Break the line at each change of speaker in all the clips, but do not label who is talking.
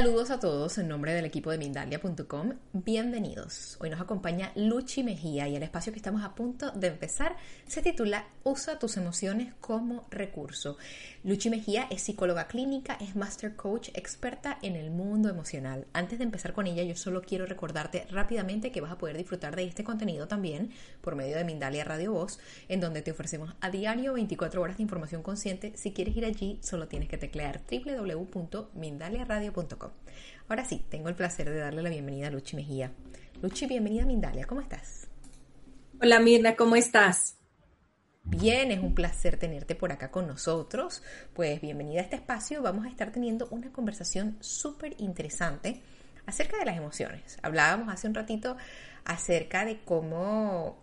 Saludos a todos en nombre del equipo de Mindalia.com. Bienvenidos. Hoy nos acompaña Luchi Mejía y el espacio que estamos a punto de empezar se titula Usa tus emociones como recurso. Luchi Mejía es psicóloga clínica, es master coach, experta en el mundo emocional. Antes de empezar con ella, yo solo quiero recordarte rápidamente que vas a poder disfrutar de este contenido también por medio de Mindalia Radio Voz, en donde te ofrecemos a diario 24 horas de información consciente. Si quieres ir allí, solo tienes que teclear www.mindaliaradio.com Ahora sí, tengo el placer de darle la bienvenida a Luchi Mejía. Luchi, bienvenida a Mindalia, ¿cómo estás?
Hola Mirna, ¿cómo estás?
Bien, es un placer tenerte por acá con nosotros. Pues bienvenida a este espacio. Vamos a estar teniendo una conversación súper interesante acerca de las emociones. Hablábamos hace un ratito acerca de cómo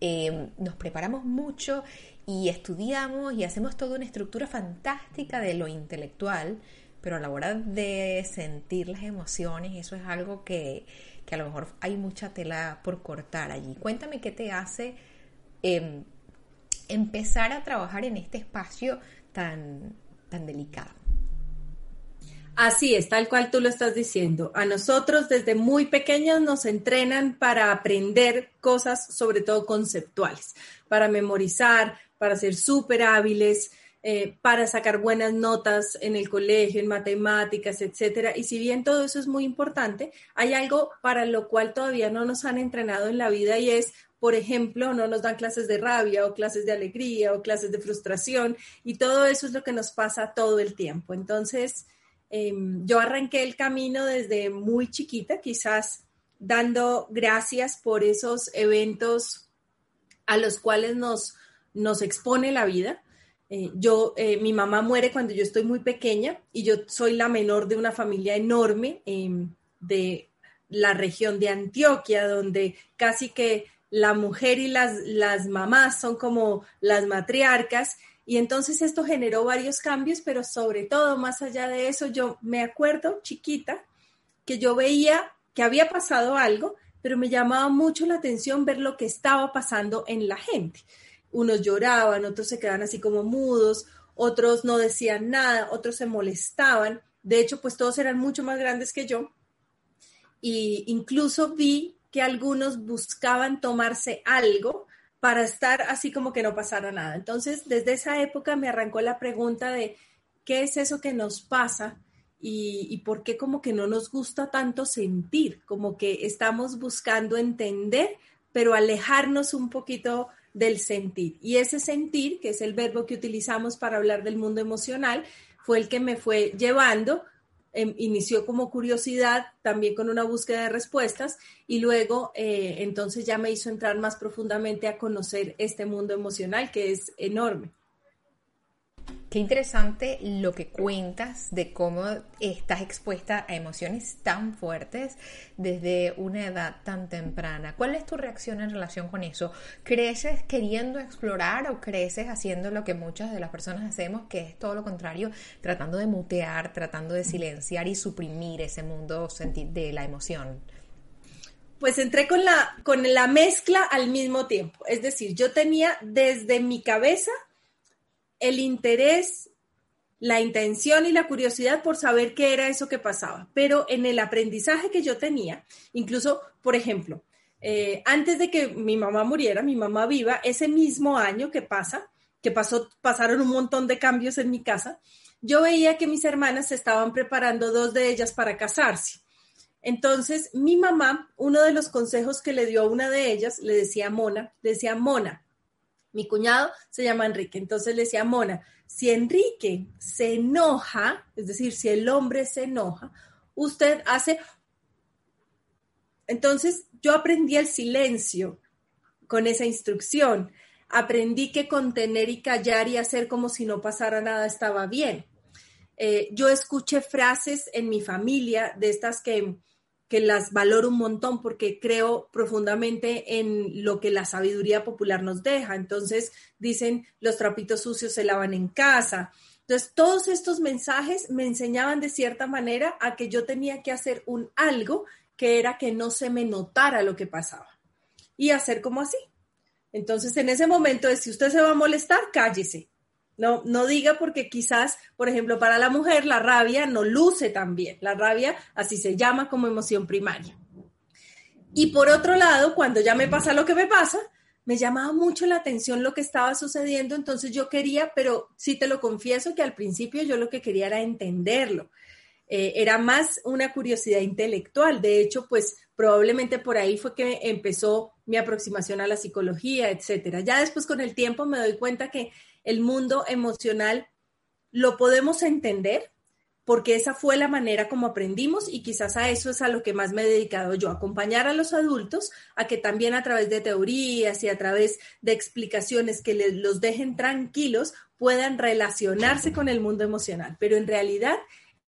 eh, nos preparamos mucho y estudiamos y hacemos toda una estructura fantástica de lo intelectual, pero a la hora de sentir las emociones, eso es algo que, a lo mejor hay mucha tela por cortar allí. Cuéntame qué te hace em, empezar a trabajar en este espacio tan, tan delicado.
Así es, tal cual tú lo estás diciendo. A nosotros desde muy pequeños nos entrenan para aprender cosas, sobre todo conceptuales, para memorizar, para ser súper hábiles, eh, para sacar buenas notas en el colegio, en matemáticas, etcétera. Y si bien todo eso es muy importante, hay algo para lo cual todavía no nos han entrenado en la vida y es, por ejemplo, no nos dan clases de rabia o clases de alegría o clases de frustración y todo eso es lo que nos pasa todo el tiempo. Entonces, em, yo arranqué el camino desde muy chiquita, quizás dando gracias por esos eventos a los cuales nos, nos expone la vida eh, yo, eh, mi mamá muere cuando yo estoy muy pequeña y yo soy la menor de una familia enorme em, de la región de Antioquia, donde casi que la mujer y las, las mamás son como las matriarcas. Y entonces esto generó varios cambios, pero sobre todo, más allá de eso, yo me acuerdo chiquita que yo veía que había pasado algo, pero me llamaba mucho la atención ver lo que estaba pasando en la gente unos lloraban, otros se quedaban así como mudos, otros no decían nada, otros se molestaban. De hecho, pues todos eran mucho más grandes que yo. Y incluso vi que algunos buscaban tomarse algo para estar así como que no pasara nada. Entonces, desde esa época me arrancó la pregunta de qué es eso que nos pasa y, y, por qué como que no nos gusta tanto sentir, como que estamos buscando entender, pero alejarnos un poquito del sentir. Y ese sentir, que es el verbo que utilizamos para hablar del mundo emocional, fue el que me fue llevando. Em, inició como curiosidad, también con una búsqueda de respuestas, y luego eh, entonces ya me hizo entrar más profundamente a conocer este mundo emocional que es enorme.
Qué interesante lo que cuentas de cómo estás expuesta a emociones tan fuertes desde una edad tan temprana. ¿Cuál es tu reacción en relación con eso? ¿Creces queriendo explorar o creces haciendo lo que muchas de las personas hacemos, que es todo lo contrario, tratando de mutear, tratando de silenciar y suprimir ese mundo de la emoción?
Pues entré con la, con la mezcla al mismo tiempo. Es decir, yo tenía desde mi cabeza el interés, la intención y la curiosidad por saber qué era eso que pasaba. Pero en el aprendizaje que yo tenía, incluso, por ejemplo, eh, antes de que mi mamá muriera, mi mamá viva, ese mismo año que pasa, que pasó, pasaron un montón de cambios en mi casa, yo veía que mis hermanas se estaban preparando, dos de ellas, para casarse. Entonces, mi mamá, uno de los consejos que le dio a una de ellas, le decía a Mona, le decía, Mona, mi cuñado se llama Enrique, entonces le decía Mona, si Enrique se enoja, es decir, si el hombre se enoja, usted hace... Entonces yo aprendí el silencio con esa instrucción, aprendí que contener y callar y hacer como si no pasara nada estaba bien. Eh, yo escuché frases en mi familia de estas que que las valoro un montón porque creo profundamente en lo que la sabiduría popular nos deja. Entonces dicen, los trapitos sucios se lavan en casa. Entonces, todos estos mensajes me enseñaban de cierta manera a que yo tenía que hacer un algo que era que no se me notara lo que pasaba y hacer como así. Entonces, en ese momento de si usted se va a molestar, cállese. No, no diga porque quizás, por ejemplo, para la mujer la rabia no luce tan bien. La rabia así se llama como emoción primaria. Y por otro lado, cuando ya me pasa lo que me pasa, me llamaba mucho la atención lo que estaba sucediendo, entonces yo quería, pero sí te lo confieso que al principio yo lo que quería era entenderlo. Eh, era más una curiosidad intelectual. De hecho, pues probablemente por ahí fue que empezó mi aproximación a la psicología, etcétera. Ya después con el tiempo me doy cuenta que el mundo emocional lo podemos entender porque esa fue la manera como aprendimos y quizás a eso es a lo que más me he dedicado yo, acompañar a los adultos a que también a través de teorías y a través de explicaciones que les, los dejen tranquilos puedan relacionarse con el mundo emocional. Pero en realidad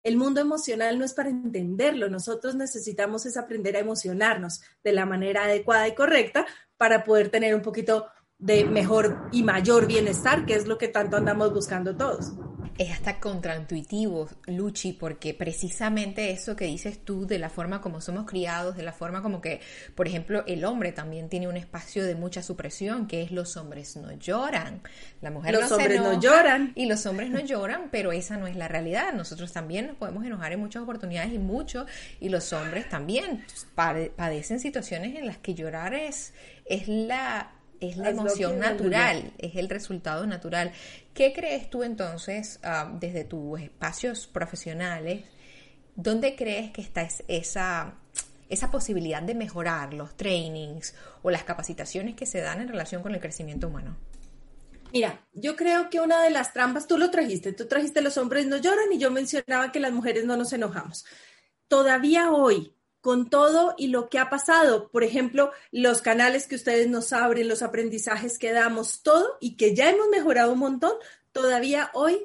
el mundo emocional no es para entenderlo, nosotros necesitamos es aprender a emocionarnos de la manera adecuada y correcta para poder tener un poquito de mejor y mayor bienestar, que es lo que tanto andamos buscando todos.
Es hasta contraintuitivo, Luchi, porque precisamente eso que dices tú de la forma como somos criados, de la forma como que, por ejemplo, el hombre también tiene un espacio de mucha supresión, que es los hombres no lloran. La mujer
los
no
hombres no lloran.
Y los hombres no lloran, pero esa no es la realidad. Nosotros también nos podemos enojar en muchas oportunidades y mucho, y los hombres también padecen situaciones en las que llorar es, es la es la emoción natural, es el resultado natural. ¿Qué crees tú entonces, ah, desde tus espacios profesionales, dónde crees que está esa, esa posibilidad de mejorar los trainings o las capacitaciones que se dan en relación con el crecimiento humano?
Mira, yo creo que una de las trampas, tú lo trajiste, tú trajiste los hombres no lloran y yo mencionaba que las mujeres no nos enojamos. Todavía hoy, con todo y lo que ha pasado. Por ejemplo, los canales que ustedes nos abren, los aprendizajes que damos, todo y que ya hemos mejorado un montón, todavía hoy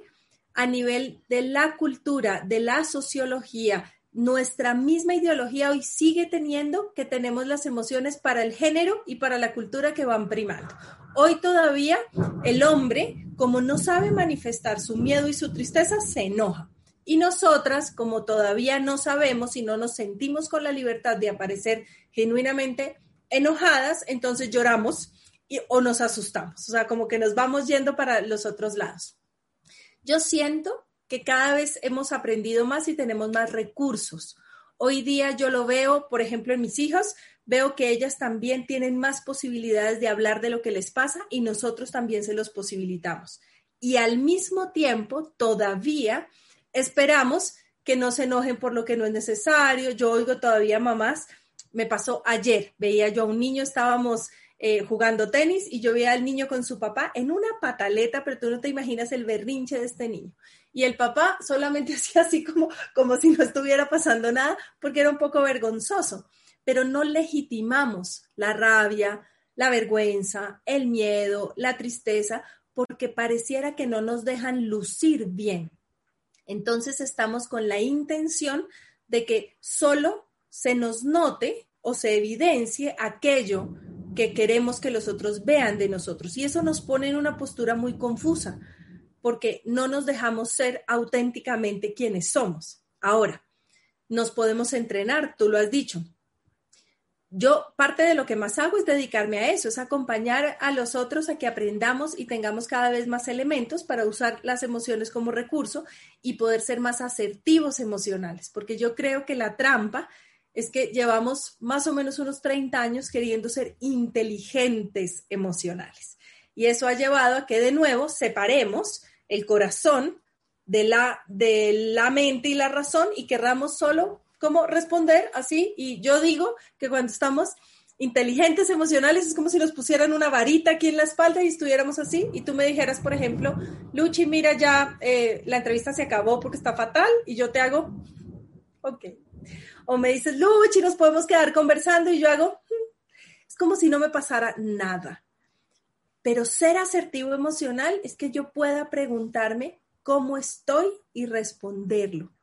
a nivel de la cultura, de la sociología, nuestra misma ideología hoy sigue teniendo que tenemos las emociones para el género y para la cultura que van primando. Hoy todavía el hombre, como no sabe manifestar su miedo y su tristeza, se enoja. Y nosotras, como todavía no sabemos y no nos sentimos con la libertad de aparecer genuinamente enojadas, entonces lloramos y, o nos asustamos. O sea, como que nos vamos yendo para los otros lados. Yo siento que cada vez hemos aprendido más y tenemos más recursos. Hoy día yo lo veo, por ejemplo, en mis hijos, veo que ellas también tienen más posibilidades de hablar de lo que les pasa y nosotros también se los posibilitamos. Y al mismo tiempo, todavía esperamos que no se enojen por lo que no es necesario. Yo oigo todavía mamás, me pasó ayer, veía yo a un niño, estábamos eh, jugando tenis y yo veía al niño con su papá en una pataleta, pero tú no te imaginas el berrinche de este niño. Y el papá solamente hacía así como, como si no estuviera pasando nada, porque era un poco vergonzoso, pero no legitimamos la rabia, la vergüenza, el miedo, la tristeza, porque pareciera que no nos dejan lucir bien. Entonces estamos con la intención de que solo se nos note o se evidencie aquello que queremos que los otros vean de nosotros. Y eso nos pone en una postura muy confusa, porque no nos dejamos ser auténticamente quienes somos. Ahora, nos podemos entrenar, tú lo has dicho, yo parte de lo que más hago es dedicarme a eso, es acompañar a los otros a que aprendamos y tengamos cada vez más elementos para usar las emociones como recurso y poder ser más asertivos emocionales, porque yo creo que la trampa es que llevamos más o menos unos 30 años queriendo ser inteligentes emocionales. Y eso ha llevado a que de nuevo separemos el corazón de la, de la mente y la razón y querramos solo cómo responder así. Y yo digo que cuando estamos inteligentes emocionales es como si nos pusieran una varita aquí en la espalda y estuviéramos así. Y tú me dijeras, por ejemplo, Luchi, mira, ya eh, la entrevista se acabó porque está fatal. Y yo te hago, ok. O me dices, Luchi, nos podemos quedar conversando. Y yo hago, hmm". es como si no me pasara nada. Pero ser asertivo emocional es que yo pueda preguntarme cómo estoy y responderlo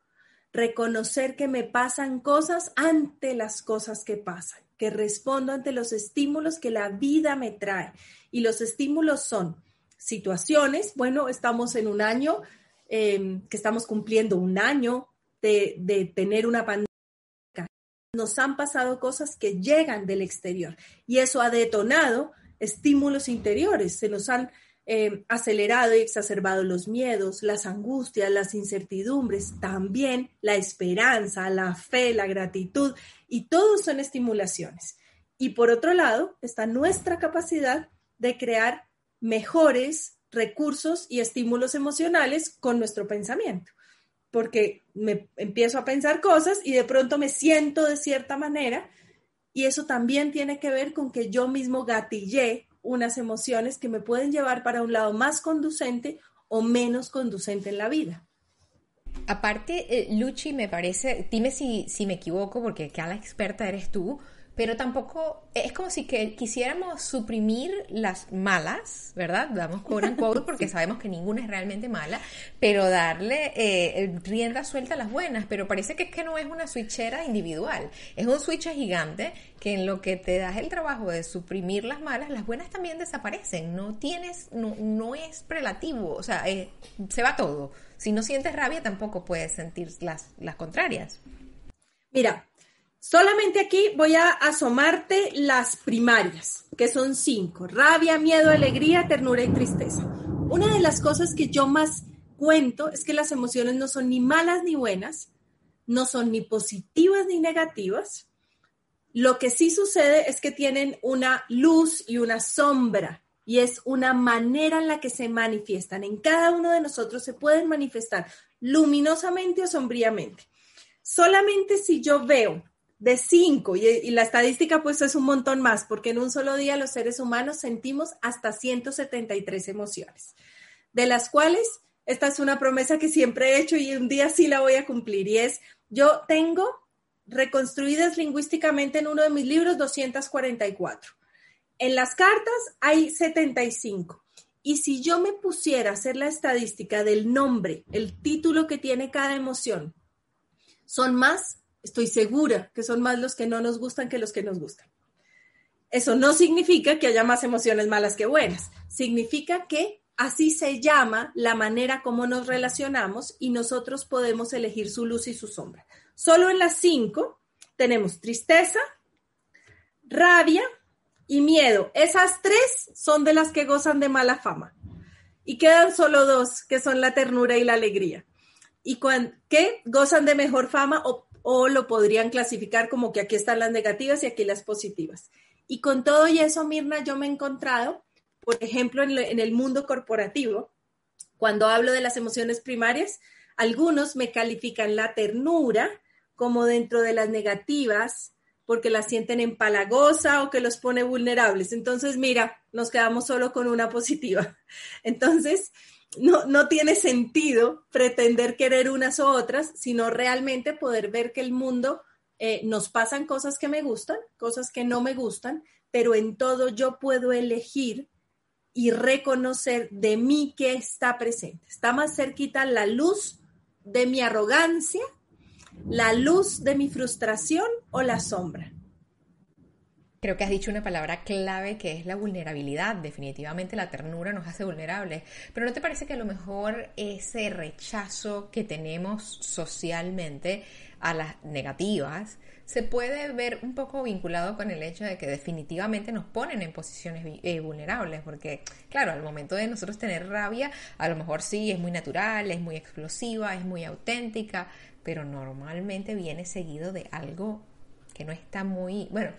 reconocer que me pasan cosas ante las cosas que pasan, que respondo ante los estímulos que la vida me trae. Y los estímulos son situaciones, bueno, estamos en un año, em, que estamos cumpliendo un año de, de tener una pandemia. Nos han pasado cosas que llegan del exterior y eso ha detonado estímulos interiores, se nos han eh, acelerado y exacerbado los miedos, las angustias, las incertidumbres, también la esperanza, la fe, la gratitud, y todos son estimulaciones. Y por otro lado está nuestra capacidad de crear mejores recursos y estímulos emocionales con nuestro pensamiento porque me empiezo a pensar cosas y de pronto me siento de cierta manera y eso también tiene que ver con que yo mismo gatillé unas emociones que me pueden llevar para un lado más conducente o menos conducente en la vida.
Aparte, eh, Luchi, me parece, dime si, si me equivoco, porque la experta eres tú, pero tampoco es como si que quisiéramos suprimir las malas, ¿verdad? Damos quote and quote porque sabemos que ninguna es realmente mala, pero darle eh, rienda suelta a las buenas, pero parece que es que no es una switchera individual, es un switch gigante que en lo que te das el trabajo de suprimir las malas, las buenas también desaparecen, no tienes, no, no es prelativo, o sea, eh, se va todo. Si no sientes rabia tampoco puedes sentir las, las contrarias.
Mira, Solamente aquí voy a asomarte las primarias, que son cinco, rabia, miedo, alegría, ternura y tristeza. Una de las cosas que yo más cuento es que las emociones no son ni malas ni buenas, no son ni positivas ni negativas. Lo que sí sucede es que tienen una luz y una sombra y es una manera en la que se manifiestan. En cada uno de nosotros se pueden manifestar luminosamente o sombríamente. Solamente si yo veo de cinco, y, la estadística pues es un montón más, porque en un solo día los seres humanos sentimos hasta 173 emociones, de las cuales esta es una promesa que siempre he hecho y un día sí la voy a cumplir, y es, yo tengo reconstruidas lingüísticamente en uno de mis libros 244. En las cartas hay 75. Y si yo me pusiera a hacer la estadística del nombre, el título que tiene cada emoción, son más Estoy segura que son más los que no nos gustan que los que nos gustan. Eso no significa que haya más emociones malas que buenas. Significa que así se llama la manera como nos relacionamos y nosotros podemos elegir su luz y su sombra. Solo en las cinco tenemos tristeza, rabia y miedo. Esas tres son de las que gozan de mala fama. Y quedan solo dos, que son la ternura y la alegría. Y que gozan de mejor fama o o lo podrían clasificar como que aquí están las negativas y aquí las positivas. Y con todo y eso, Mirna, yo me he encontrado, por ejemplo, en, el mundo corporativo, cuando hablo de las emociones primarias, algunos me califican la ternura como dentro de las negativas porque la sienten empalagosa o que los pone vulnerables. Entonces, mira, nos quedamos solo con una positiva. Entonces, no, tiene sentido pretender querer unas u otras, sino realmente poder ver que el mundo eh, nos pasan cosas que me gustan, cosas que no me gustan, pero en todo yo puedo elegir y reconocer de mí que está presente. Está más cerquita la luz de mi arrogancia, la luz de mi frustración o la sombra.
Creo que has dicho una palabra clave que es la vulnerabilidad. Definitivamente la ternura nos hace vulnerables. Pero ¿no te parece que a lo mejor ese rechazo que tenemos socialmente a las negativas se puede ver un poco vinculado con el hecho de que definitivamente nos ponen en posiciones eh, vulnerables? Porque, claro, al momento de nosotros tener rabia, a lo mejor sí es muy natural, es muy explosiva, es muy auténtica, pero normalmente viene seguido de algo que no está muy, bueno,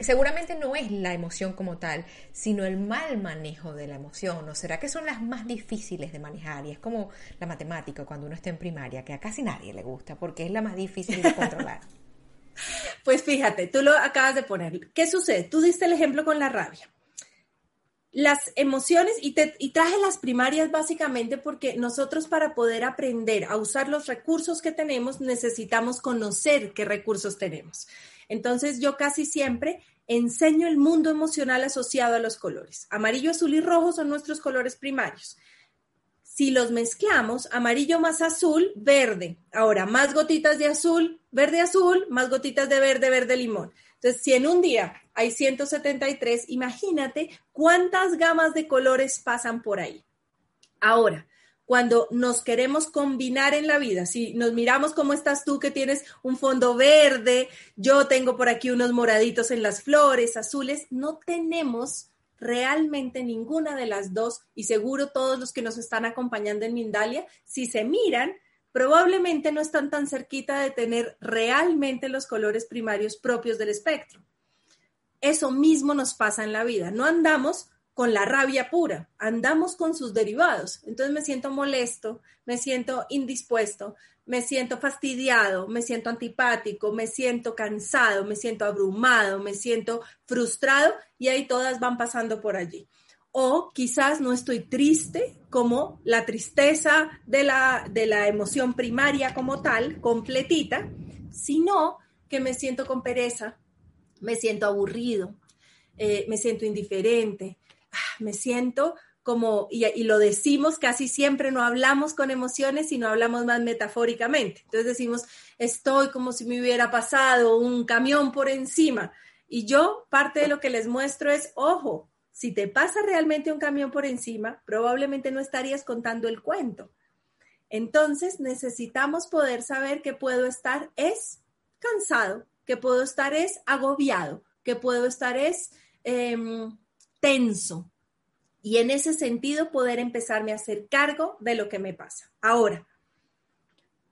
seguramente no es la emoción como tal, sino el mal manejo de la emoción. ¿O será que son las más difíciles de manejar? Y es como la matemática cuando uno está en primaria, que a casi nadie le gusta porque es la más difícil de controlar.
pues fíjate, tú lo acabas de poner. ¿Qué sucede? Tú diste el ejemplo con la rabia. Las emociones, y, y traje las primarias básicamente porque nosotros para poder aprender a usar los recursos que tenemos necesitamos conocer qué recursos tenemos. Entonces yo casi siempre enseño el mundo emocional asociado a los colores. Amarillo, azul y rojo son nuestros colores primarios. Si los mezclamos, amarillo más azul, verde. Ahora, más gotitas de azul, verde, azul, más gotitas de verde, verde, limón. Entonces, si en un día hay 173, imagínate cuántas gamas de colores pasan por ahí. Ahora, cuando nos queremos combinar en la vida. Si nos miramos cómo estás tú que tienes un fondo verde, yo tengo por aquí unos moraditos en las flores, azules, no tenemos realmente ninguna de las dos, y seguro todos los que nos están acompañando en Mindalia, si se miran, probablemente no están tan cerquita de tener realmente los colores primarios propios del espectro. Eso mismo nos pasa en la vida. No andamos con la rabia pura, andamos con sus derivados. Entonces me siento molesto, me siento indispuesto, me siento fastidiado, me siento antipático, me siento cansado, me siento abrumado, me siento frustrado y ahí todas van pasando por allí. O quizás no estoy triste como la tristeza de la, de la emoción primaria como tal, completita, sino que me siento con pereza, me siento aburrido, eh, me siento indiferente, me siento como, y, lo decimos casi siempre, no hablamos con emociones, sino hablamos más metafóricamente. Entonces decimos, estoy como si me hubiera pasado un camión por encima. Y yo parte de lo que les muestro es, ojo, si te pasa realmente un camión por encima, probablemente no estarías contando el cuento. Entonces necesitamos poder saber que puedo estar es cansado, que puedo estar es agobiado, que puedo estar es em, tenso, y en ese sentido poder empezarme a hacer cargo de lo que me pasa. Ahora,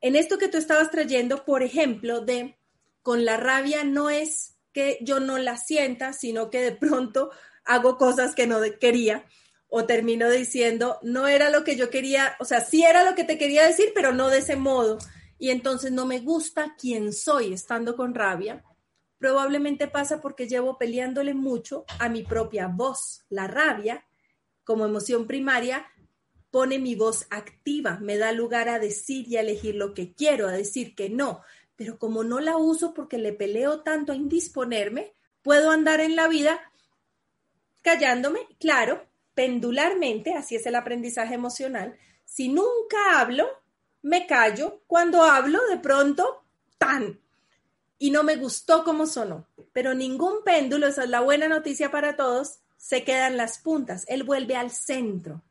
en esto que tú estabas trayendo, por ejemplo, de con la rabia no es que yo no la sienta, sino que de pronto hago cosas que no quería o termino diciendo, no era lo que yo quería, o sea, sí era lo que te quería decir, pero no de ese modo. Y entonces no me gusta quién soy estando con rabia. Probablemente pasa porque llevo peleándole mucho a mi propia voz. La rabia como emoción primaria pone mi voz activa, me da lugar a decir y a elegir lo que quiero, a decir que no. Pero como no la uso porque le peleo tanto a indisponerme, puedo andar en la vida callándome, claro, pendularmente, así es el aprendizaje emocional. Si nunca hablo, me callo. Cuando hablo, de pronto, tan. Y no me gustó cómo sonó. Pero ningún péndulo, esa es la buena noticia para todos, se quedan las puntas, él vuelve al centro.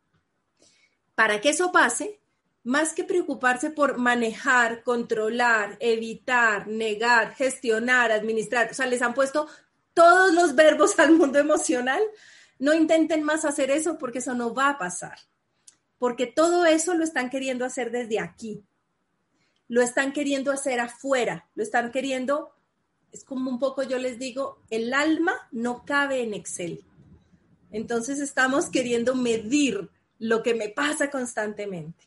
Para que eso pase, más que preocuparse por manejar, controlar, evitar, negar, gestionar, administrar, o sea, les han puesto todos los verbos al mundo emocional, no intenten más hacer eso porque eso no va a pasar. Porque todo eso lo están queriendo hacer desde aquí. Lo están queriendo hacer afuera, lo están queriendo, es como un poco yo les digo, el alma no cabe en Excel. Entonces estamos queriendo medir lo que me pasa constantemente.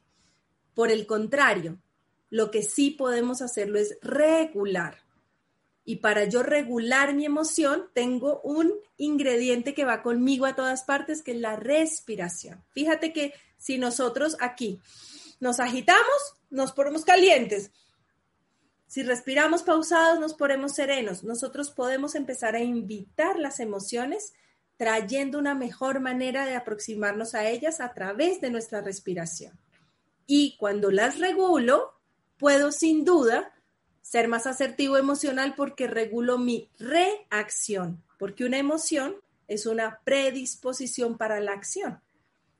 Por el contrario, lo que sí podemos hacerlo es regular. Y para yo regular mi emoción, tengo un ingrediente que va conmigo a todas partes, que es la respiración. Fíjate que si nosotros aquí nos agitamos, nos ponemos calientes. Si respiramos pausados, nos ponemos serenos. Nosotros podemos empezar a invitar las emociones trayendo una mejor manera de aproximarnos a ellas a través de nuestra respiración. Y cuando las regulo, puedo sin duda ser más asertivo emocional porque regulo mi reacción, porque una emoción es una predisposición para la acción.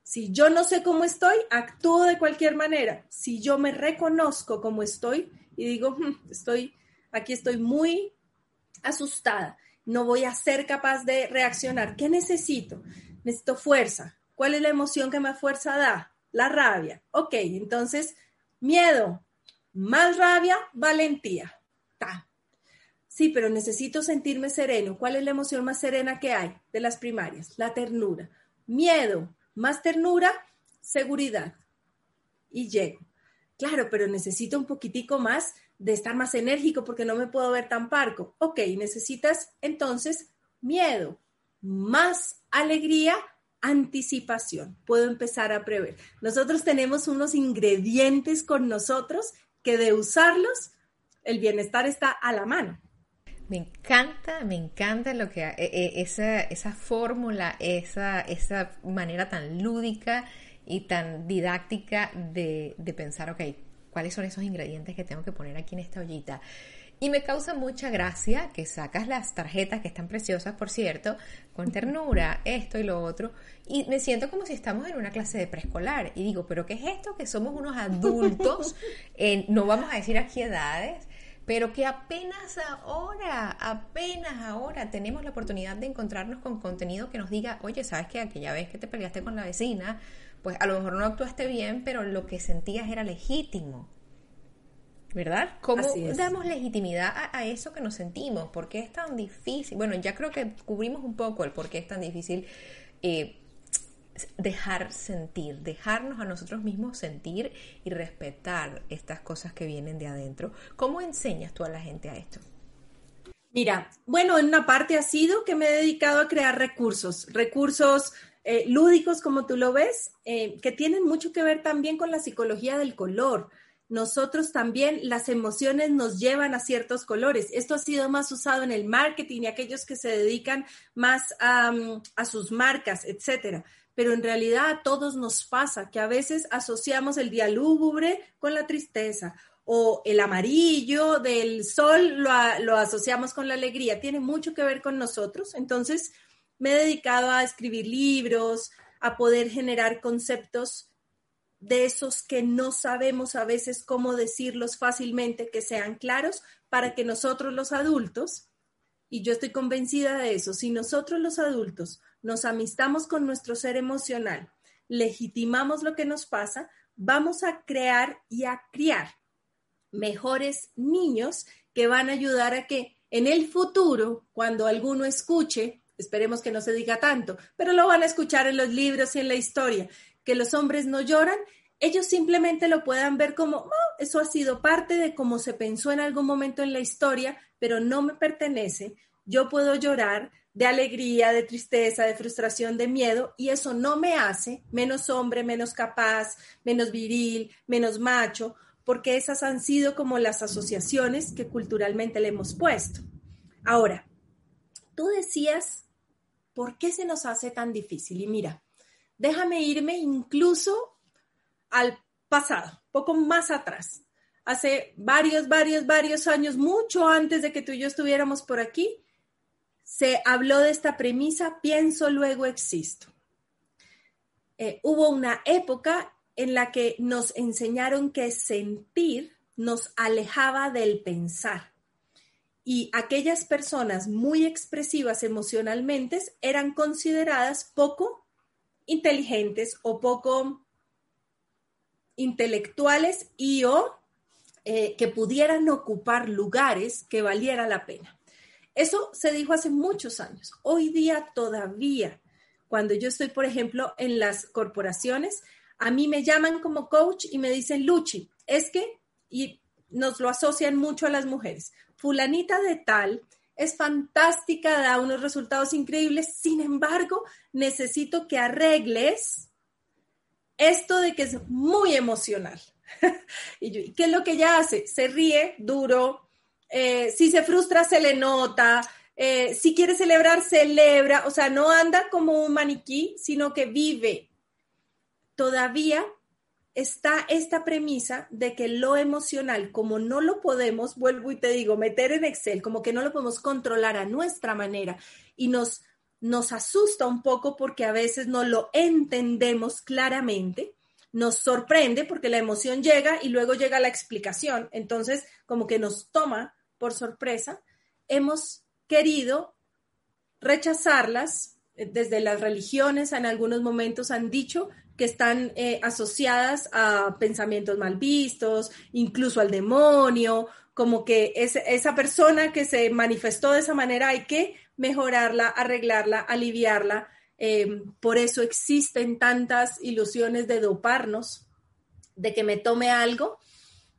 Si yo no sé cómo estoy, actúo de cualquier manera. Si yo me reconozco como estoy y digo, hmm, estoy, aquí estoy muy asustada, no voy a ser capaz de reaccionar. ¿Qué necesito? Necesito fuerza. ¿Cuál es la emoción que más fuerza da? La rabia. Ok, entonces, miedo, más rabia, valentía. Ta. Sí, pero necesito sentirme sereno. ¿Cuál es la emoción más serena que hay de las primarias? La ternura. Miedo, más ternura, seguridad. Y llego. Claro, pero necesito un poquitico más de estar más enérgico porque no me puedo ver tan parco. Ok, necesitas entonces miedo, más alegría, anticipación. Puedo empezar a prever. Nosotros tenemos unos ingredientes con nosotros que de usarlos, el bienestar está a la mano.
Me encanta, me encanta lo que e, e, esa, esa fórmula, esa, esa manera tan lúdica y tan didáctica de, de pensar, ok, cuáles son esos ingredientes que tengo que poner aquí en esta ollita. Y me causa mucha gracia que sacas las tarjetas, que están preciosas, por cierto, con ternura, esto y lo otro, y me siento como si estamos en una clase de preescolar. Y digo, ¿pero qué es esto? Que somos unos adultos, no vamos a decir aquí edades, pero que apenas ahora, apenas ahora tenemos la oportunidad de encontrarnos con contenido que nos diga, oye, ¿sabes que aquella vez que te peleaste con la vecina, pues a lo mejor no actuaste bien, pero lo que sentías era legítimo? ¿Verdad? ¿Cómo damos legitimidad a, eso que nos sentimos? ¿Por qué es tan difícil? Bueno, ya creo que cubrimos un poco el por qué es tan difícil eh, dejar sentir, dejarnos a nosotros mismos sentir y respetar estas cosas que vienen de adentro. ¿Cómo enseñas tú a la gente a esto?
Mira, bueno, en una parte ha sido que me he dedicado a crear recursos, recursos eh, lúdicos, como tú lo ves, eh, que tienen mucho que ver también con la psicología del color. Nosotros también las emociones nos llevan a ciertos colores. Esto ha sido más usado en el marketing y aquellos que se dedican más a, a sus marcas, etcétera pero en realidad a todos nos pasa que a veces asociamos el día lúgubre con la tristeza o el amarillo del sol lo, asociamos con la alegría. Tiene mucho que ver con nosotros. Entonces, me he dedicado a escribir libros, a poder generar conceptos de esos que no sabemos a veces cómo decirlos fácilmente, que sean claros, para que nosotros los adultos, y yo estoy convencida de eso, si nosotros los adultos nos amistamos con nuestro ser emocional, legitimamos lo que nos pasa, vamos a crear y a criar mejores niños que van a ayudar a que en el futuro, cuando alguno escuche, esperemos que no se diga tanto, pero lo van a escuchar en los libros y en la historia, que los hombres no lloran, ellos simplemente lo puedan ver como, oh, eso ha sido parte de cómo se pensó en algún momento en la historia, pero no me pertenece, yo puedo llorar, de alegría, de tristeza, de frustración, de miedo, y eso no me hace menos hombre, menos capaz, menos viril, menos macho, porque esas han sido como las asociaciones que culturalmente le hemos puesto. Ahora, tú decías, ¿por qué se nos hace tan difícil? Y mira, déjame irme incluso al pasado, poco más atrás. Hace varios, varios, varios años, mucho antes de que tú y yo estuviéramos por aquí, se habló de esta premisa, pienso, luego existo. Eh, hubo una época en la que nos enseñaron que sentir nos alejaba del pensar. Y aquellas personas muy expresivas emocionalmente eran consideradas poco inteligentes o poco intelectuales y o eh, que pudieran ocupar lugares que valiera la pena. Eso se dijo hace muchos años. Hoy día todavía, cuando yo estoy, por ejemplo, en las corporaciones, a mí me llaman como coach y me dicen, Luchi, es que, y nos lo asocian mucho a las mujeres, fulanita de tal es fantástica, da unos resultados increíbles, sin embargo, necesito que arregles esto de que es muy emocional. y ¿qué es lo que ella hace? Se ríe duro, eh, si se frustra, se le nota, eh, si quiere celebrar, celebra, o sea, no anda como un maniquí, sino que vive. Todavía está esta premisa de que lo emocional, como no lo podemos, vuelvo y te digo, meter en Excel, como que no lo podemos controlar a nuestra manera y nos, nos asusta un poco porque a veces no lo entendemos claramente, nos sorprende porque la emoción llega y luego llega la explicación, entonces como que nos toma por sorpresa, hemos querido rechazarlas. Eh, desde las religiones en algunos momentos han dicho que están eh, asociadas a pensamientos mal vistos, incluso al demonio, como que es, esa persona que se manifestó de esa manera hay que mejorarla, arreglarla, aliviarla. Em, por eso existen tantas ilusiones de doparnos, de que me tome algo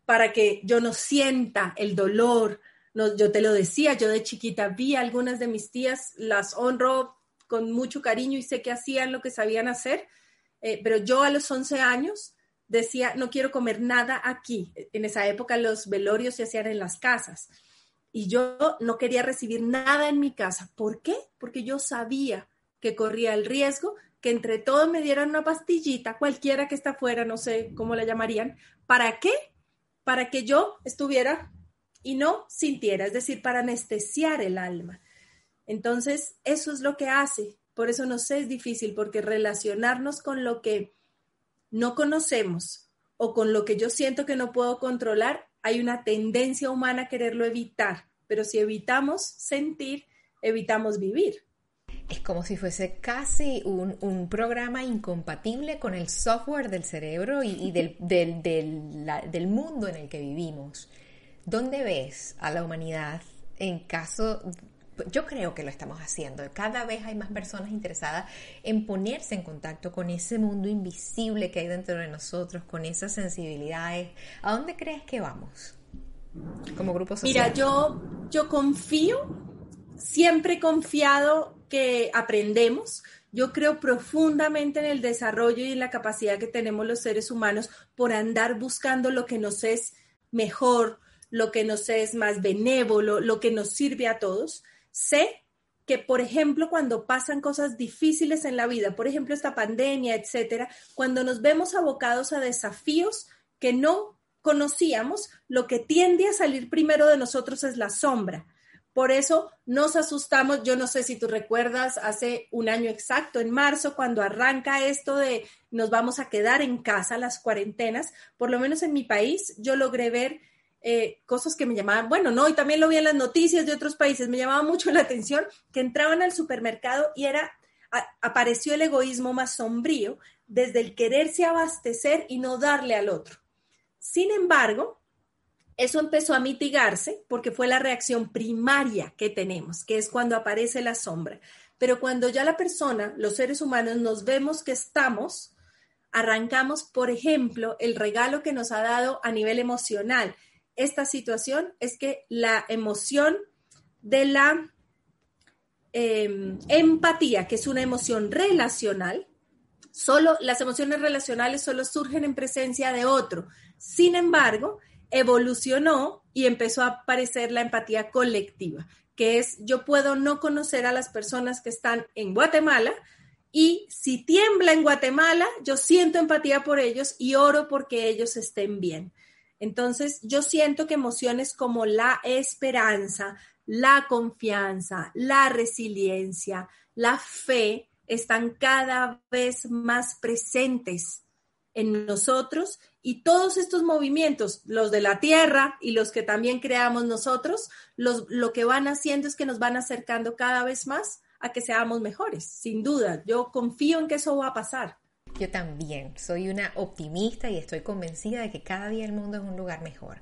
para que yo no sienta el dolor, yo te lo decía, yo de chiquita vi a algunas de mis tías, las honro con mucho cariño y sé que hacían lo que sabían hacer, eh, pero yo a los 11 años decía, no quiero comer nada aquí. En esa época los velorios se hacían en las casas y yo no quería recibir nada en mi casa. ¿Por qué? Porque yo sabía que corría el riesgo que entre todos me dieran una pastillita, cualquiera que está afuera, no sé cómo la llamarían. ¿Para qué? Para que yo estuviera y no sintiera, es decir, para anestesiar el alma. Entonces, eso es lo que hace. Por eso nos es difícil, porque relacionarnos con lo que no conocemos o con lo que yo siento que no puedo controlar hay una tendencia humana a quererlo evitar, pero si evitamos sentir, evitamos vivir.
Es como si fuese casi un, programa incompatible con el software del cerebro y, del, del mundo en el que vivimos. ¿Dónde ves a la humanidad en caso yo creo que lo estamos haciendo. Cada vez hay más personas interesadas en ponerse en contacto con ese mundo invisible que hay dentro de nosotros, con esas sensibilidades. ¿A dónde crees que vamos como grupo social?
Mira, yo, yo confío, siempre he confiado que aprendemos. Yo creo profundamente en el desarrollo y en la capacidad que tenemos los seres humanos por andar buscando lo que nos es mejor, lo que nos es más benévolo, lo que nos sirve a todos. Sé que, por ejemplo, cuando pasan cosas difíciles en la vida, por ejemplo, esta pandemia, etcétera, cuando nos vemos abocados a desafíos que no conocíamos, lo que tiende a salir primero de nosotros es la sombra. Por eso nos asustamos. Yo no sé si tú recuerdas hace un año exacto, en marzo, cuando arranca esto de nos vamos a quedar en casa, las cuarentenas, por lo menos en mi país, yo logré ver eh, cosas que me llamaban, bueno, no, y también lo vi en las noticias de otros países, me llamaba mucho la atención que entraban al supermercado y era, apareció el egoísmo más sombrío desde el quererse abastecer y no darle al otro. Sin embargo, eso empezó a mitigarse porque fue la reacción primaria que tenemos, que es cuando aparece la sombra. Pero cuando ya la persona, los seres humanos, nos vemos que estamos, arrancamos, por ejemplo, el regalo que nos ha dado a nivel emocional, esta situación es que la emoción de la em, empatía, que es una emoción relacional, solo las emociones relacionales solo surgen en presencia de otro. Sin embargo, evolucionó y empezó a aparecer la empatía colectiva, que es yo puedo no conocer a las personas que están en Guatemala, y si tiembla en Guatemala, yo siento empatía por ellos y oro porque ellos estén bien. Entonces, yo siento que emociones como la esperanza, la confianza, la resiliencia, la fe, están cada vez más presentes en nosotros y todos estos movimientos, los de la tierra y los que también creamos nosotros, lo que van haciendo es que nos van acercando cada vez más a que seamos mejores, sin duda. Yo confío en que eso va a pasar.
Yo también, soy una optimista y estoy convencida de que cada día el mundo es un lugar mejor.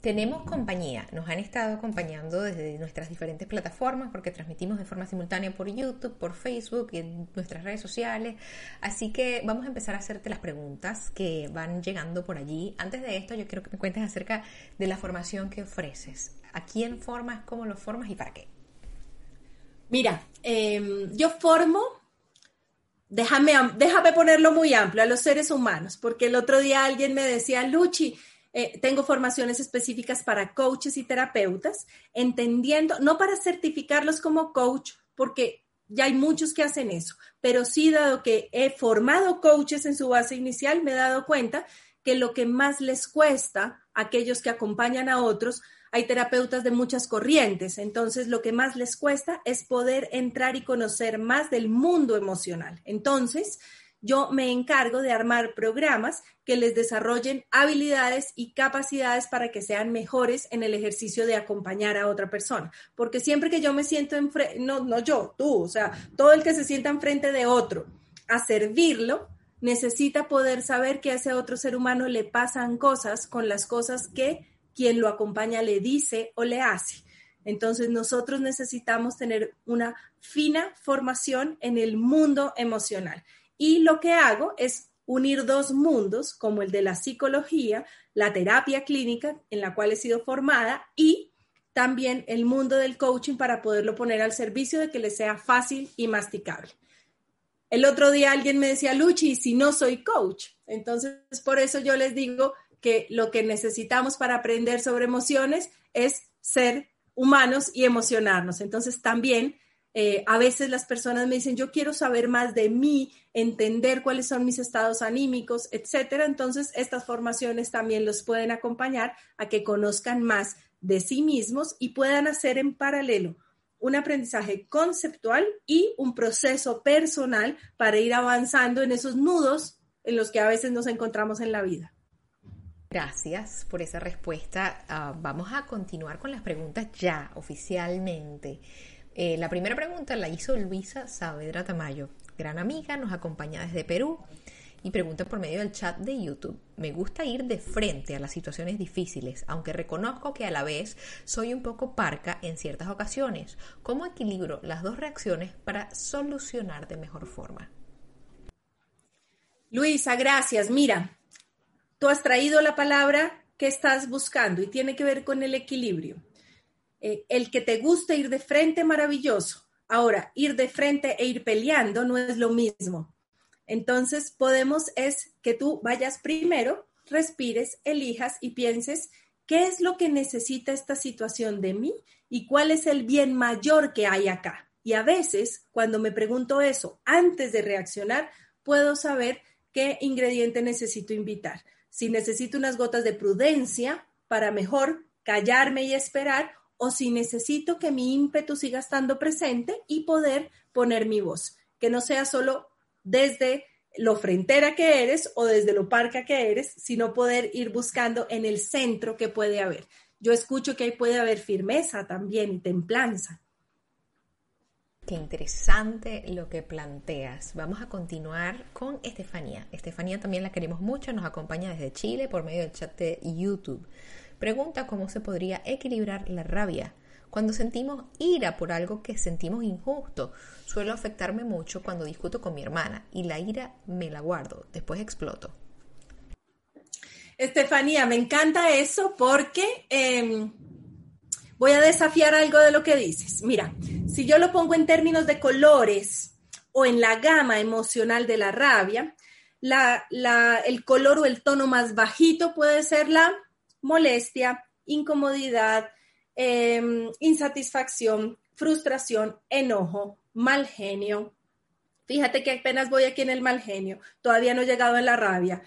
Tenemos compañía, nos han estado acompañando desde nuestras diferentes plataformas porque transmitimos de forma simultánea por YouTube, por Facebook y en nuestras redes sociales. Así que vamos a empezar a hacerte las preguntas que van llegando por allí. Antes de esto, yo quiero que me cuentes acerca de la formación que ofreces. ¿A quién formas, cómo lo formas y para qué?
Mira, em, yo formo déjame, déjame ponerlo muy amplio, a los seres humanos, porque el otro día alguien me decía, Luchi, eh, tengo formaciones específicas para coaches y terapeutas, entendiendo, no para certificarlos como coach, porque ya hay muchos que hacen eso, pero sí dado que he formado coaches en su base inicial, me he dado cuenta que lo que más les cuesta a aquellos que acompañan a otros hay terapeutas de muchas corrientes, entonces lo que más les cuesta es poder entrar y conocer más del mundo emocional. Entonces, yo me encargo de armar programas que les desarrollen habilidades y capacidades para que sean mejores en el ejercicio de acompañar a otra persona. Porque siempre que yo me siento enfrente, no, no yo, tú, o sea, todo el que se sienta enfrente de otro a servirlo, necesita poder saber que a ese otro ser humano le pasan cosas con las cosas que quien lo acompaña le dice o le hace. Entonces nosotros necesitamos tener una fina formación en el mundo emocional. Y lo que hago es unir dos mundos, como el de la psicología, la terapia clínica, en la cual he sido formada, y también el mundo del coaching para poderlo poner al servicio de que le sea fácil y masticable. El otro día alguien me decía, Luchi, si no soy coach? Entonces, por eso yo les digo que lo que necesitamos para aprender sobre emociones es ser humanos y emocionarnos. Entonces también eh, a veces las personas me dicen, yo quiero saber más de mí, entender cuáles son mis estados anímicos, etcétera. Entonces estas formaciones también los pueden acompañar a que conozcan más de sí mismos y puedan hacer en paralelo un aprendizaje conceptual y un proceso personal para ir avanzando en esos nudos en los que a veces nos encontramos en la vida.
Gracias por esa respuesta. Ah, vamos a continuar con las preguntas ya oficialmente. Eh, la primera pregunta la hizo Luisa Saavedra Tamayo, gran amiga, nos acompaña desde Perú y pregunta por medio del chat de YouTube. Me gusta ir de frente a las situaciones difíciles, aunque reconozco que a la vez soy un poco parca en ciertas ocasiones. ¿Cómo equilibro las dos reacciones para solucionar de mejor forma?
Luisa, gracias. Mira, tú has traído la palabra que estás buscando y tiene que ver con el equilibrio. Eh, el que te guste ir de frente, maravilloso. Ahora, ir de frente e ir peleando no es lo mismo. Entonces, podemos es que tú vayas primero, respires, elijas y pienses qué es lo que necesita esta situación de mí y cuál es el bien mayor que hay acá. Y a veces, cuando me pregunto eso, antes de reaccionar, puedo saber qué ingrediente necesito invitar si necesito unas gotas de prudencia para mejor callarme y esperar, o si necesito que mi ímpetu siga estando presente y poder poner mi voz, que no sea solo desde lo frentera que eres o desde lo parca que eres, sino poder ir buscando en el centro que puede haber. Yo escucho que ahí puede haber firmeza también y templanza.
Qué interesante lo que planteas. Vamos a continuar con Estefanía. Estefanía también la queremos mucho, nos acompaña desde Chile por medio del chat de YouTube. Pregunta cómo se podría equilibrar la rabia. Cuando sentimos ira por algo que sentimos injusto, suelo afectarme mucho cuando discuto con mi hermana y la ira me la guardo, después exploto.
Estefanía, me encanta eso porque em, voy a desafiar algo de lo que dices. Mira, si yo lo pongo en términos de colores o en la gama emocional de la rabia, el color o el tono más bajito puede ser la molestia, incomodidad, em, insatisfacción, frustración, enojo, mal genio. Fíjate que apenas voy aquí en el mal genio, todavía no he llegado en la rabia.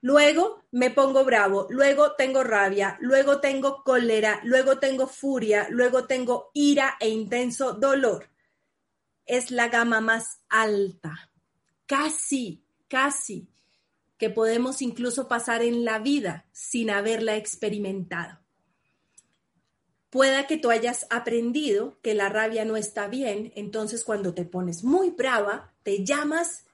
Luego me pongo bravo, luego tengo rabia, luego tengo cólera, luego tengo furia, luego tengo ira e intenso dolor. Es la gama más alta, casi, casi, que podemos incluso pasar en la vida sin haberla experimentado. Pueda que tú hayas aprendido que la rabia no está bien, entonces cuando te pones muy brava, te llamas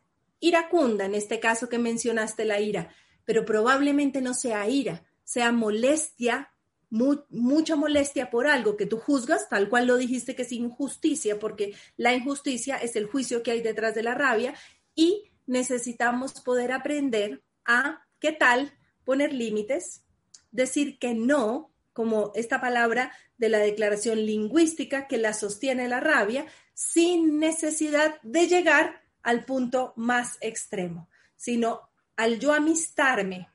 iracunda, en este caso que mencionaste la ira, pero probablemente no sea ira, sea molestia, mucha molestia por algo que tú juzgas, tal cual lo dijiste que es injusticia, porque la injusticia es el juicio que hay detrás de la rabia y necesitamos poder aprender a, ¿qué tal? Poner límites, decir que no, como esta palabra de la declaración lingüística que la sostiene la rabia, sin necesidad de llegar al punto más extremo, sino al yo amistarme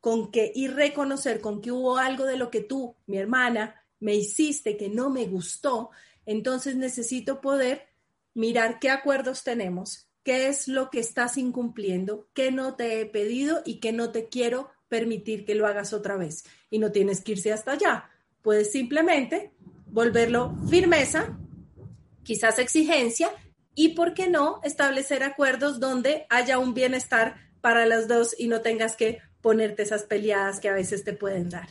con que y reconocer con que hubo algo de lo que tú, mi hermana, me hiciste que no me gustó, entonces necesito poder mirar qué acuerdos tenemos, qué es lo que estás incumpliendo, qué no te he pedido y qué no te quiero permitir que lo hagas otra vez. Y no tienes que irse hasta allá. Puedes simplemente volverlo firmeza, quizás exigencia y, ¿por qué no?, establecer acuerdos donde haya un bienestar para las dos y no tengas que ponerte esas peleadas que a veces te pueden dar.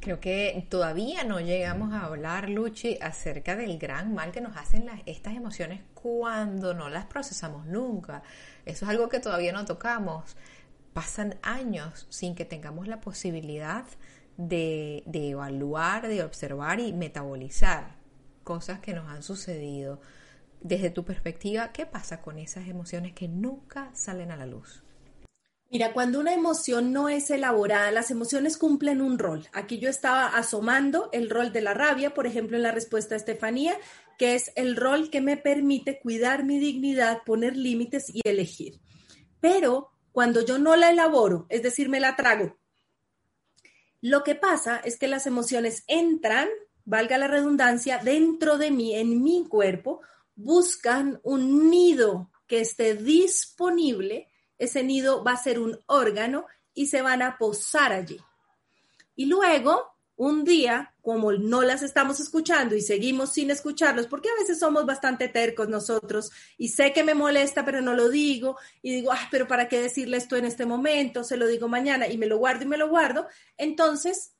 Creo que todavía no llegamos a hablar, Luchi, acerca del gran mal que nos hacen las, estas emociones cuando no las procesamos nunca. Eso es algo que todavía no tocamos. Pasan años sin que tengamos la posibilidad de, de evaluar, de observar y metabolizar cosas que nos han sucedido desde tu perspectiva, ¿qué pasa con esas emociones que nunca salen a la luz?
Mira, cuando una emoción no es elaborada, las emociones cumplen un rol. Aquí yo estaba asomando el rol de la rabia, por ejemplo, en la respuesta a Estefanía, que es el rol que me permite cuidar mi dignidad, poner límites y elegir. Pero cuando yo no la elaboro, es decir, me la trago, lo que pasa es que las emociones entran, valga la redundancia, dentro de mí, en mi cuerpo, buscan un nido que esté disponible, ese nido va a ser un órgano y se van a posar allí. Y luego, un día, como no las estamos escuchando y seguimos sin escucharlos, porque a veces somos bastante tercos nosotros y sé que me molesta, pero no lo digo y digo, ah, pero ¿para qué decirle esto en este momento? Se lo digo mañana y me lo guardo y me lo guardo. Entonces,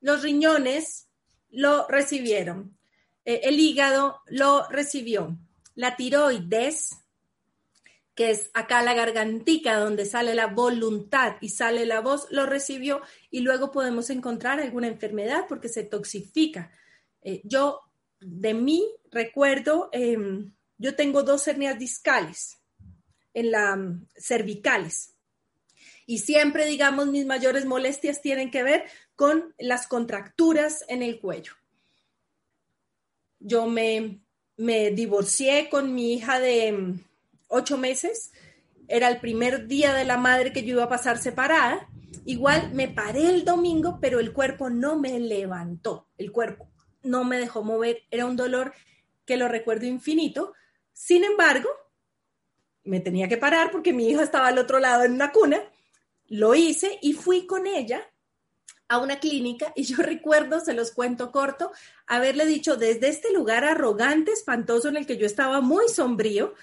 los riñones lo recibieron, eh, el hígado lo recibió, la tiroides que es acá la gargantica donde sale la voluntad y sale la voz, lo recibió y luego podemos encontrar alguna enfermedad porque se toxifica. Eh, yo, de mí, recuerdo, em, yo tengo dos hernias discales en la mm, cervicales. Y siempre, digamos, mis mayores molestias tienen que ver con las contracturas en el cuello. Yo me, me divorcié con mi hija de mm, ocho meses, era el primer día de la madre que yo iba a pasar separada. Igual me paré el domingo, pero el cuerpo no me levantó, el cuerpo no me dejó mover, era un dolor que lo recuerdo infinito. Sin embargo, me tenía que parar porque mi hija estaba al otro lado en una cuna, lo hice y fui con ella a una clínica y yo recuerdo, se los cuento corto, haberle dicho desde este lugar arrogante, espantoso en el que yo estaba muy sombrío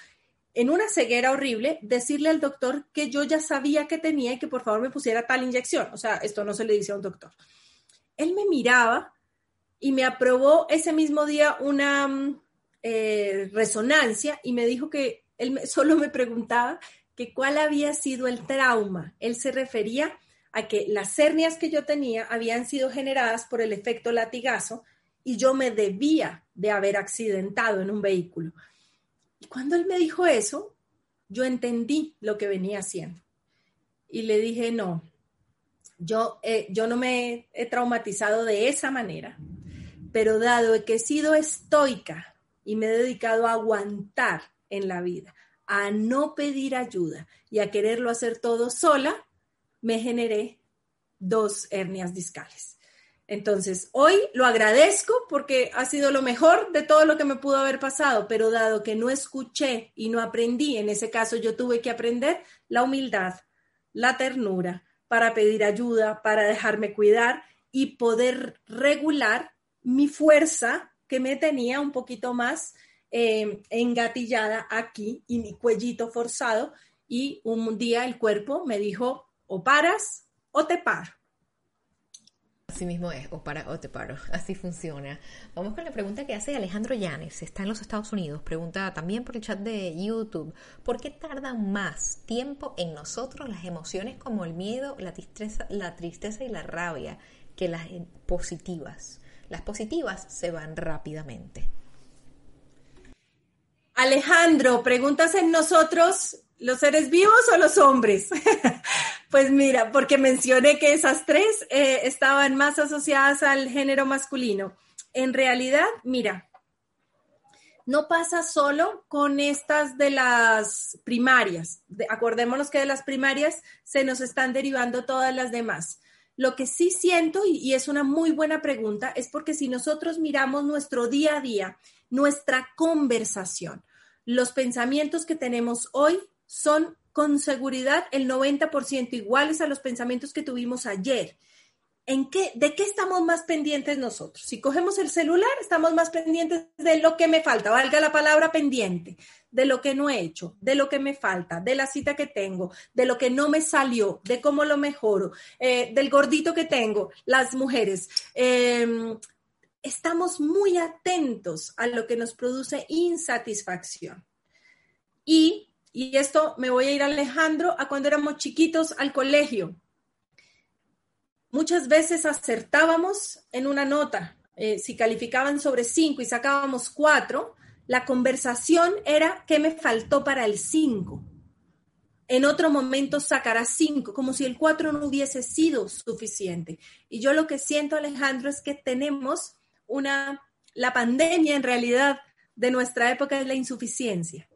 en una ceguera horrible, decirle al doctor que yo ya sabía que tenía y que por favor me pusiera tal inyección. O sea, esto no se le dice a un doctor. Él me miraba y me aprobó ese mismo día una mm, eh, resonancia y me dijo que él solo me preguntaba que cuál había sido el trauma. Él se refería a que las hernias que yo tenía habían sido generadas por el efecto latigazo y yo me debía de haber accidentado en un vehículo. Y cuando él me dijo eso, yo entendí lo que venía haciendo. Y le dije, no, yo, eh, yo no me he traumatizado de esa manera, pero dado que he sido estoica y me he dedicado a aguantar en la vida, a no pedir ayuda y a quererlo hacer todo sola, me generé dos hernias discales. Entonces, hoy lo agradezco porque ha sido lo mejor de todo lo que me pudo haber pasado, pero dado que no escuché y no aprendí, en ese caso yo tuve que aprender la humildad, la ternura, para pedir ayuda, para dejarme cuidar y poder regular mi fuerza que me tenía un poquito más eh, engatillada aquí y mi cuellito forzado. Y un día el cuerpo me dijo, o paras o te paro.
Así mismo es, o para o te paro, así funciona. Vamos con la pregunta que hace Alejandro Llanes, está en los Estados Unidos, pregunta también por el chat de YouTube, ¿por qué tardan más tiempo en nosotros las emociones como el miedo, la tristeza, la tristeza y la rabia que las positivas? Las positivas se van rápidamente.
Alejandro, preguntas en nosotros ¿Los seres vivos o los hombres? pues mira, porque mencioné que esas tres eh, estaban más asociadas al género masculino. En realidad, mira, no pasa solo con estas de las primarias. acordémonos que de las primarias se nos están derivando todas las demás. Lo que sí siento, y es una muy buena pregunta, es porque si nosotros miramos nuestro día a día, nuestra conversación, los pensamientos que tenemos hoy son con seguridad el 90% iguales a los pensamientos que tuvimos ayer. ¿En qué, ¿De qué estamos más pendientes nosotros? Si cogemos el celular, estamos más pendientes de lo que me falta, valga la palabra pendiente, de lo que no he hecho, de lo que me falta, de la cita que tengo, de lo que no me salió, de cómo lo mejoro, eh, del gordito que tengo, las mujeres. Em, estamos muy atentos a lo que nos produce insatisfacción. Y y esto me voy a ir Alejandro a cuando éramos chiquitos al colegio. Muchas veces acertábamos en una nota. Eh, si calificaban sobre cinco y sacábamos cuatro, la conversación era qué me faltó para el cinco. En otro momento sacará cinco, como si el cuatro no hubiese sido suficiente. Y yo lo que siento, Alejandro, es que tenemos una, la pandemia en realidad de nuestra época es la insuficiencia.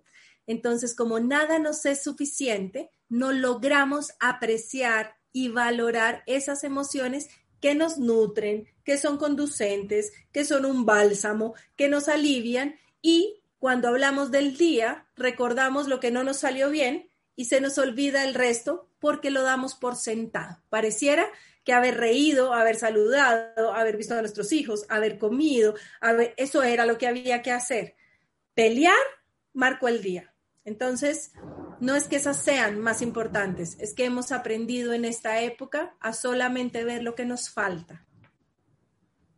Entonces, como nada nos es suficiente, no logramos apreciar y valorar esas emociones que nos nutren, que son conducentes, que son un bálsamo, que nos alivian y cuando hablamos del día, recordamos lo que no nos salió bien y se nos olvida el resto porque lo damos por sentado. Pareciera que haber reído, haber saludado, haber visto a nuestros hijos, haber comido, eso era lo que había que hacer. Pelear marcó el día. Entonces, no es que esas sean más importantes, es que hemos aprendido en esta época a solamente ver lo que nos falta.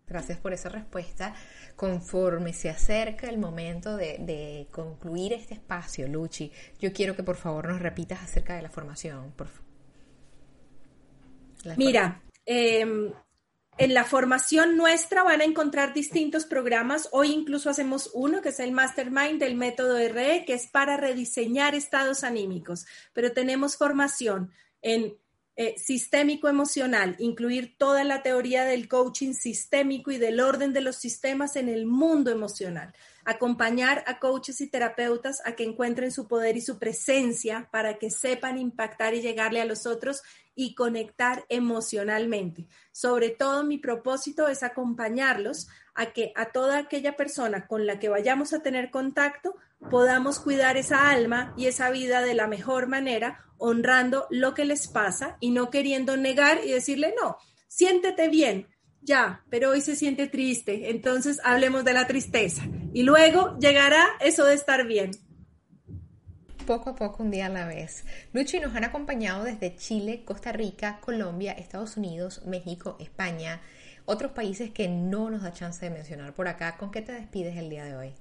Gracias por esa respuesta. Conforme se acerca el momento de, concluir este espacio, Luchi, yo quiero que por favor nos repitas acerca de la formación. Por
Mira, em, en la formación nuestra van a encontrar distintos programas. Hoy incluso hacemos uno que es el Mastermind del método RE, que es para rediseñar estados anímicos. Pero tenemos formación en eh, sistémico emocional, incluir toda la teoría del coaching sistémico y del orden de los sistemas en el mundo emocional. Acompañar a coaches y terapeutas a que encuentren su poder y su presencia para que sepan impactar y llegarle a los otros y conectar emocionalmente. Sobre todo mi propósito es acompañarlos a que a toda aquella persona con la que vayamos a tener contacto podamos cuidar esa alma y esa vida de la mejor manera, honrando lo que les pasa y no queriendo negar y decirle, no, siéntete bien, ya, pero hoy se siente triste, entonces hablemos de la tristeza. Y luego llegará eso de estar bien
poco a poco, un día a la vez. Luchi nos han acompañado desde Chile, Costa Rica, Colombia, Estados Unidos, México, España, otros países que no nos da chance de mencionar por acá. ¿Con qué te despides el día de hoy?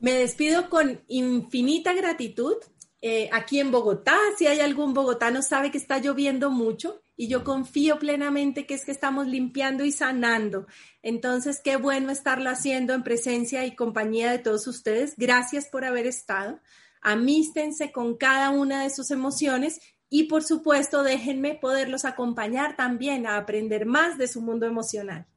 Me despido con infinita gratitud. Eh, aquí en Bogotá, si hay algún bogotano, sabe que está lloviendo mucho y yo confío plenamente que es que estamos limpiando y sanando. Entonces, qué bueno estarlo haciendo en presencia y compañía de todos ustedes. Gracias por haber estado. Amístense con cada una de sus emociones y, por supuesto, déjenme poderlos acompañar también a aprender más de su mundo emocional.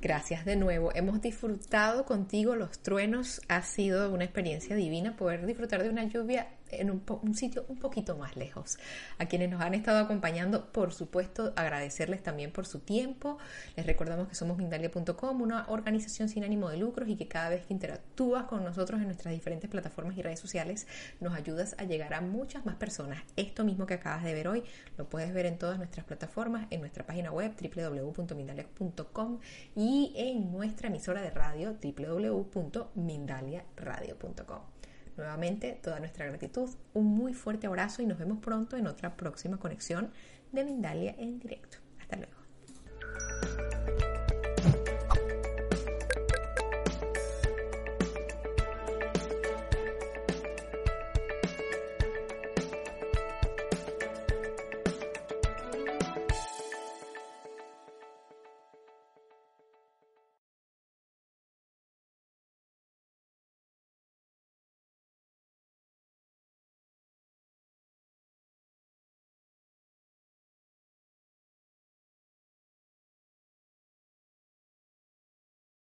Gracias de nuevo. Hemos disfrutado contigo los truenos. Ha sido una experiencia divina poder disfrutar de una lluvia en un, sitio un poquito más lejos. A quienes nos han estado acompañando, por supuesto, agradecerles también por su tiempo. Les recordamos que somos Mindalia.com, una organización sin ánimo de lucros y que cada vez que interactúas con nosotros en nuestras diferentes plataformas y redes sociales, nos ayudas a llegar a muchas más personas. Esto mismo que acabas de ver hoy, lo puedes ver en todas nuestras plataformas, en nuestra página web www.mindalia.com y en nuestra emisora de radio www.mindaliaradio.com. Nuevamente, toda nuestra gratitud, un muy fuerte abrazo y nos vemos pronto en otra próxima conexión de Mindalia en directo. Hasta luego.